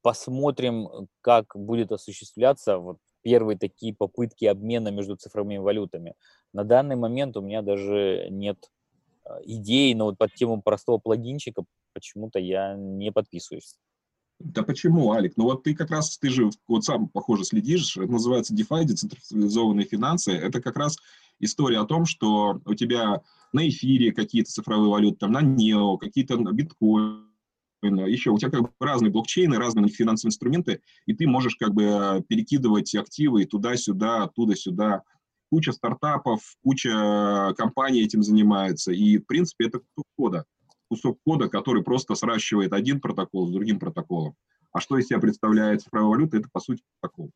посмотрим, как будет осуществляться вот первые такие попытки обмена между цифровыми валютами. На данный момент у меня даже нет э, идей, но вот под тему простого плагинчика почему-то я не подписываюсь. Да почему, Алик? Ну вот ты как раз, ты же вот сам, похоже, следишь, это называется DeFi, децентрализованные финансы. Это как раз история о том, что у тебя на эфире какие-то цифровые валюты, там на NEO, какие-то биткоины, еще у тебя как бы разные блокчейны, разные финансовые инструменты, и ты можешь как бы перекидывать активы туда-сюда, оттуда-сюда. Куча стартапов, куча компаний этим занимается, и, в принципе, это кусок кода. Кусок кода, который просто сращивает один протокол с другим протоколом. А что из себя представляет цифровая валюта, это, по сути, протокол.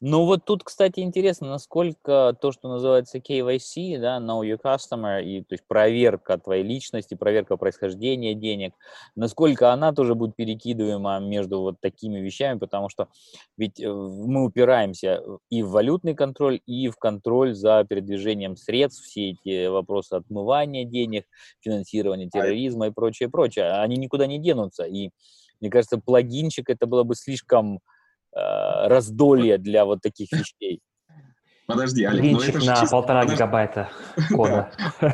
Ну вот тут, кстати, интересно, насколько то, что называется KYC, да, Know Your Customer, и, то есть проверка твоей личности, проверка происхождения денег, насколько она тоже будет перекидываема между вот такими вещами, потому что ведь э, мы упираемся и в валютный контроль, и в контроль за передвижением средств, все эти вопросы отмывания денег, финансирования терроризма и прочее, прочее, они никуда не денутся, и мне кажется, плагинчик это было бы слишком раздолье для вот таких вещей. Подожди, Олег, ну это на чисто... полтора Подожди. гигабайта кода.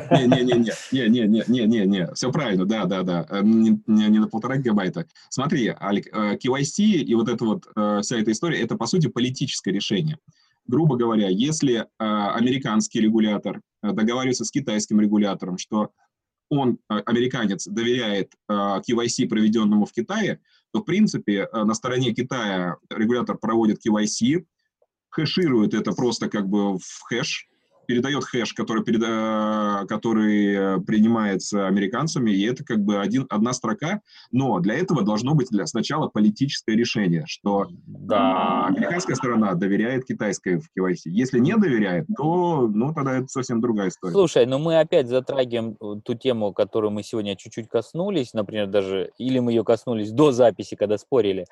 Не-не-не-не-не-не-не-не, все правильно, да-да-да, э, не, не на полтора гигабайта. Смотри, Олег, э, KYC и вот эта вот вся эта история, это, по сути, политическое решение. Грубо говоря, если американский регулятор договаривается с китайским регулятором, что он, американец, доверяет KYC, проведенному в Китае, то, в принципе, э, на стороне Китая регулятор проводит KYC, хэширует это просто как бы в хэш, передает хэш, который, переда... который принимается американцами, и это как бы один, одна строка, но для этого должно быть для, сначала политическое решение, что да. американская сторона доверяет китайской в KYC. Если не доверяет, то ну, тогда это совсем другая история. Слушай, ну мы опять затрагиваем э, ту тему, которую мы сегодня чуть-чуть коснулись, например, даже, или мы ее коснулись до записи, когда спорили,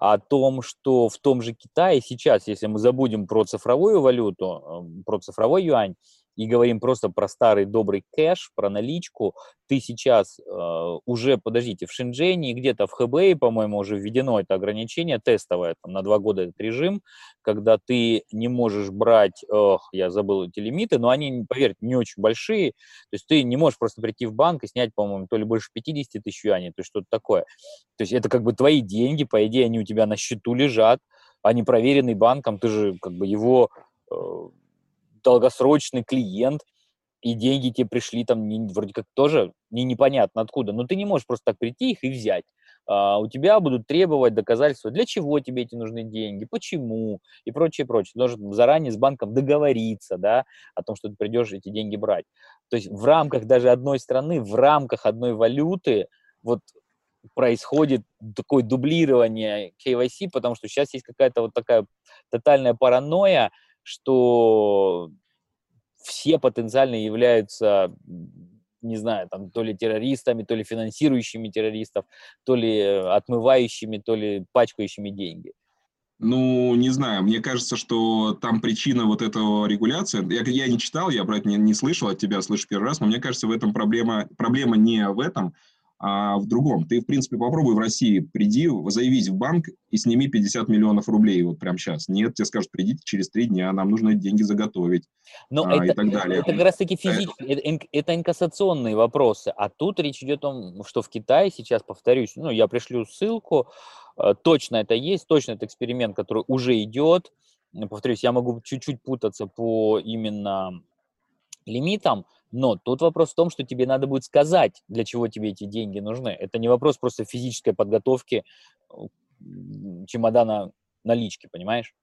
о том, что в том же Китае сейчас, если мы забудем про цифровую валюту, про цифровой юань, и говорим просто про старый добрый кэш, про наличку, ты сейчас э, уже, подождите, в Шэньчжэне где-то в Хэбэе, по-моему, уже введено это ограничение тестовое, там, на два года этот режим, когда ты не можешь брать, ох, я забыл эти лимиты, но они, поверьте, не очень большие, то есть ты не можешь просто прийти в банк и снять, по-моему, то ли больше 50 тысяч юаней, то есть что-то такое. То есть это как бы твои деньги, по идее, они у тебя на счету лежат, они проверены банком, ты же как бы его э, долгосрочный клиент, и деньги тебе пришли там не, вроде как тоже не непонятно откуда, но ты не можешь просто так прийти их и взять. А, у тебя будут требовать доказательства, для чего тебе эти нужны деньги, почему и прочее, прочее. Ты должен заранее с банком договориться, да, о том, что ты придешь эти деньги брать. То есть в рамках даже одной страны, в рамках одной валюты вот происходит такое дублирование KYC, потому что сейчас есть какая-то вот такая тотальная паранойя, что все потенциально являются, не знаю, там, то ли террористами, то ли финансирующими террористов, то ли отмывающими, то ли пачкающими деньги. Ну, не знаю, мне кажется, что там причина вот этого регуляции, я, я не читал, я это не, не слышал от тебя, слышу первый раз, но мне кажется, в этом проблема, проблема не в этом, а в другом. Ты, в принципе, попробуй в России, приди, заявись в банк и сними 50 миллионов рублей вот прямо сейчас. Нет, тебе скажут, придите через три дня, нам нужно деньги заготовить Но а, это, и так далее. Это как раз-таки физические, это, это инкассационные вопросы. А тут речь идет о том, что в Китае сейчас, повторюсь, ну, я пришлю ссылку, э, точно это есть, точно это эксперимент, который уже идет. Повторюсь, я могу чуть-чуть путаться по именно лимитам, но тут вопрос в том, что тебе надо будет сказать, для чего тебе эти деньги нужны. Это не вопрос просто физической подготовки чемодана налички, понимаешь?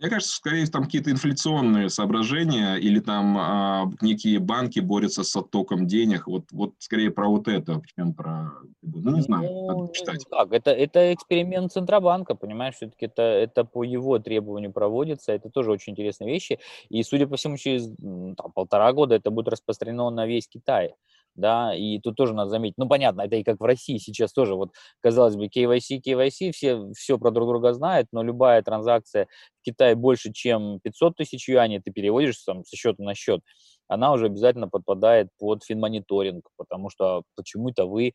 Мне кажется, скорее там какие-то инфляционные соображения или там а, некие банки борются с оттоком денег. Вот, вот скорее про вот это, чем про... Ну, не знаю, ну, надо читать. Так, это, это эксперимент Центробанка, понимаешь, все-таки это, это по его требованию проводится. Это тоже очень интересные вещи. И, судя по всему, через там, полтора года это будет распространено на весь Китай да, и тут тоже надо заметить, ну, понятно, это и как в России сейчас тоже, вот, казалось бы, KYC, KYC, все все про друг друга знают, но любая транзакция в Китае больше, чем 500 тысяч юаней, ты переводишь там со счета на счет, она уже обязательно подпадает под финмониторинг, потому что почему-то вы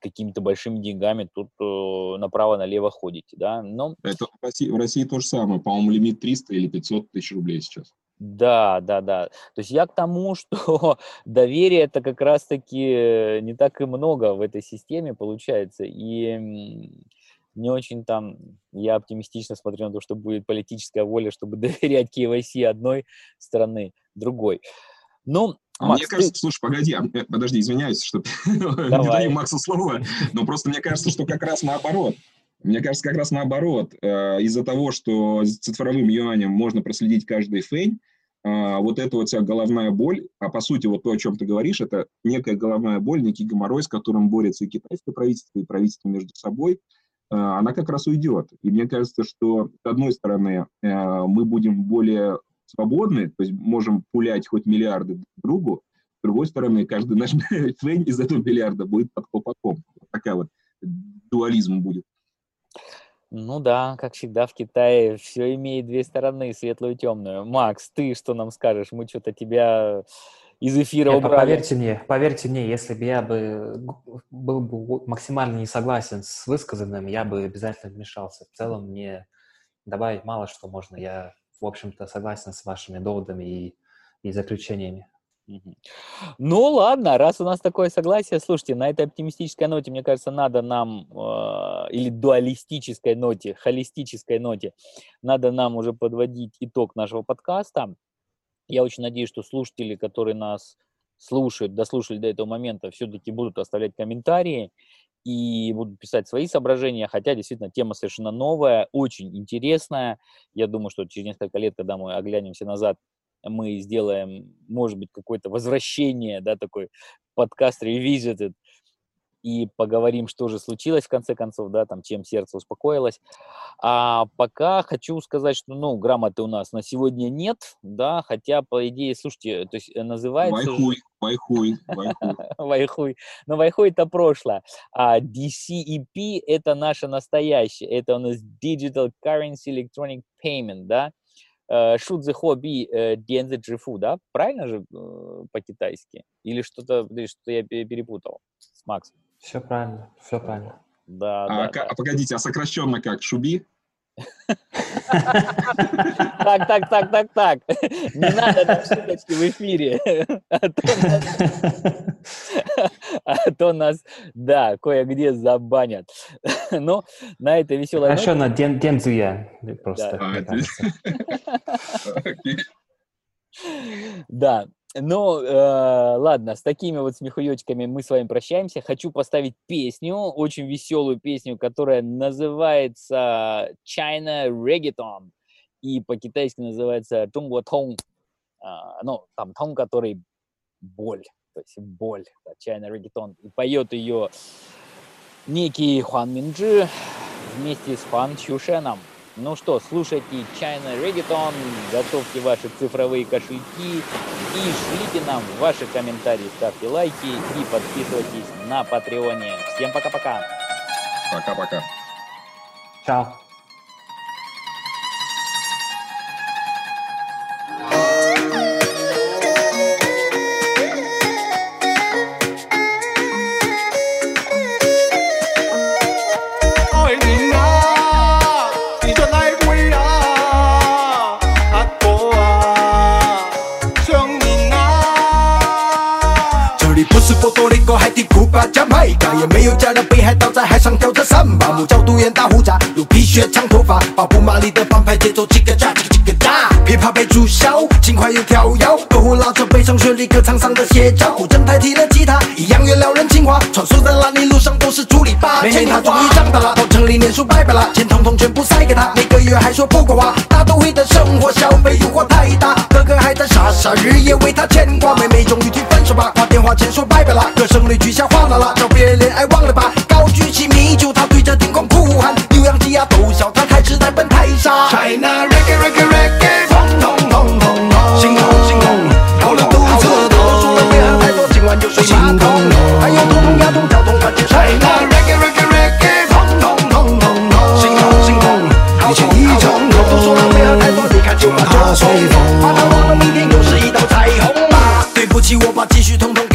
какими-то большими деньгами тут э, направо-налево ходите, да, но... Это в России, в России то же самое, по-моему, лимит 300 или 500 тысяч рублей сейчас. Да, да, да. То есть я к тому, что доверие это как раз-таки не так и много в этой системе получается. И не очень там, я оптимистично смотрю на то, что будет политическая воля, чтобы доверять KYC одной страны другой. Ну, а Макс, мне кажется, ты... слушай, погоди, а, э, подожди, извиняюсь, что не даю Максу слово, но просто мне кажется, что как раз наоборот. Мне кажется, как раз наоборот. Э, из-за того, что с цифровым юанем можно проследить каждый фейн, э, вот эта вот вся головная боль, а по сути вот то, о чем ты говоришь, это некая головная боль, некий геморрой, с которым борется и китайское правительство, и правительство между собой, она как раз уйдет. И мне кажется, что, с одной стороны, мы будем более свободны, то есть можем пулять хоть миллиарды друг другу, с другой стороны, каждый наш фейн из этого миллиарда будет под колпаком. Вот такая вот дуализм будет. Ну да, как всегда в Китае все имеет две стороны, светлую и темную. Макс, ты что нам скажешь? Мы что-то тебя из эфира Нет, убрали. Поверьте мне, поверьте мне, если бы я бы был бы максимально не согласен с высказанным, я бы обязательно вмешался. В целом мне добавить мало что можно. Я в общем-то, согласен с вашими доводами и, и заключениями. Ну ладно, раз у нас такое согласие, слушайте, на этой оптимистической ноте, мне кажется, надо нам, э, или дуалистической ноте, холистической ноте, надо нам уже подводить итог нашего подкаста. Я очень надеюсь, что слушатели, которые нас слушают, дослушали до этого момента, все-таки будут оставлять комментарии и буду писать свои соображения, хотя действительно тема совершенно новая, очень интересная. Я думаю, что через несколько лет, когда мы оглянемся назад, мы сделаем, может быть, какое-то возвращение, да, такой подкаст Revisited, и поговорим, что же случилось в конце концов, да, там, чем сердце успокоилось. А пока хочу сказать, что, ну, грамоты у нас на сегодня нет, да, хотя, по идее, слушайте, то есть э, называется... Вайхуй, вайхуй, вайхуй. Вайхуй. Но вайхуй это прошлое. А DCEP это наше настоящее. Это у нас Digital Currency Electronic Payment, да. Э, Шудзе хобби э, Дензе Джифу, да? Правильно же по-китайски? Или что-то, что я перепутал с Максом? Все правильно, все правильно. Да, а, да, да. а погодите, а сокращенно как? Шуби? Так, так, так, так, так. Не надо там шуточки в эфире. А то нас, да, кое-где забанят. Но на этой веселой Хорошо, на Ден Дензуя просто. Да, ну, э, ладно, с такими вот смехуёчками мы с вами прощаемся. Хочу поставить песню, очень веселую песню, которая называется China Reggaeton. И по-китайски называется Чунго Тong. А, ну, там Тong, который боль, то есть боль, China Reggaeton. И поет ее некий Хуан Минджи вместе с Хуан Чушеном. Ну что, слушайте China Reggaeton, готовьте ваши цифровые кошельки и шлите нам ваши комментарии, ставьте лайки и подписывайтесь на Патреоне. Всем пока-пока. Пока-пока. Чао. 也没有家人，北海倒在海上跳着三把木，叫独眼大胡渣，有皮靴长头发，巴布马里的帮派节奏，几个炸，几个几个炸，琵琶被注销，轻快又跳跃，篝火拉着悲伤旋律，歌唱上的写照，古筝代替了吉他，一样原撩人情话，穿梭在烂泥路上都是朱丽巴，妹妹她终于长大了，到城里念书拜拜了，钱统统全部塞给他，每个月还说不够花，大都会的生活消费诱惑太大，哥哥还在傻傻日夜为他牵挂，妹妹终于提分手吧，挂电话前说拜拜了，歌声里取下哗啦啦，找别人恋爱忘了吧，高举起米酒，他对着天空哭喊，牛羊鸡鸭都笑，他开始在奔泰山。China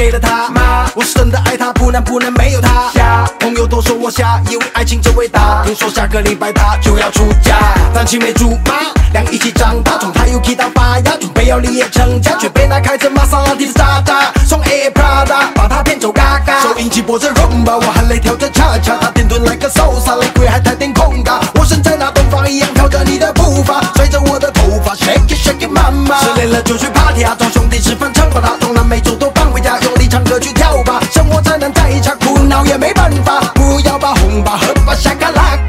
给了他，妈，我是真的爱他，不能不能没有他。朋友都说我瞎，以为爱情真伟大。听说下个礼拜他就要出嫁，咱青梅竹马，俩一起长大，从他有 K 到发芽，准备要立业成家，却被那开着玛莎拉蒂的渣渣送 A Prada，把他骗走嘎嘎。收音机播着 Rumba，我含泪跳着恰恰，他点蹲来个 Salsa，雷鬼还太点。失恋了就去 party 啊，找兄弟吃饭唱吧啦，通南美洲都放回家，用力唱歌去跳吧，生活再难再差，苦恼也没办法，不要把红包和把下卡拉。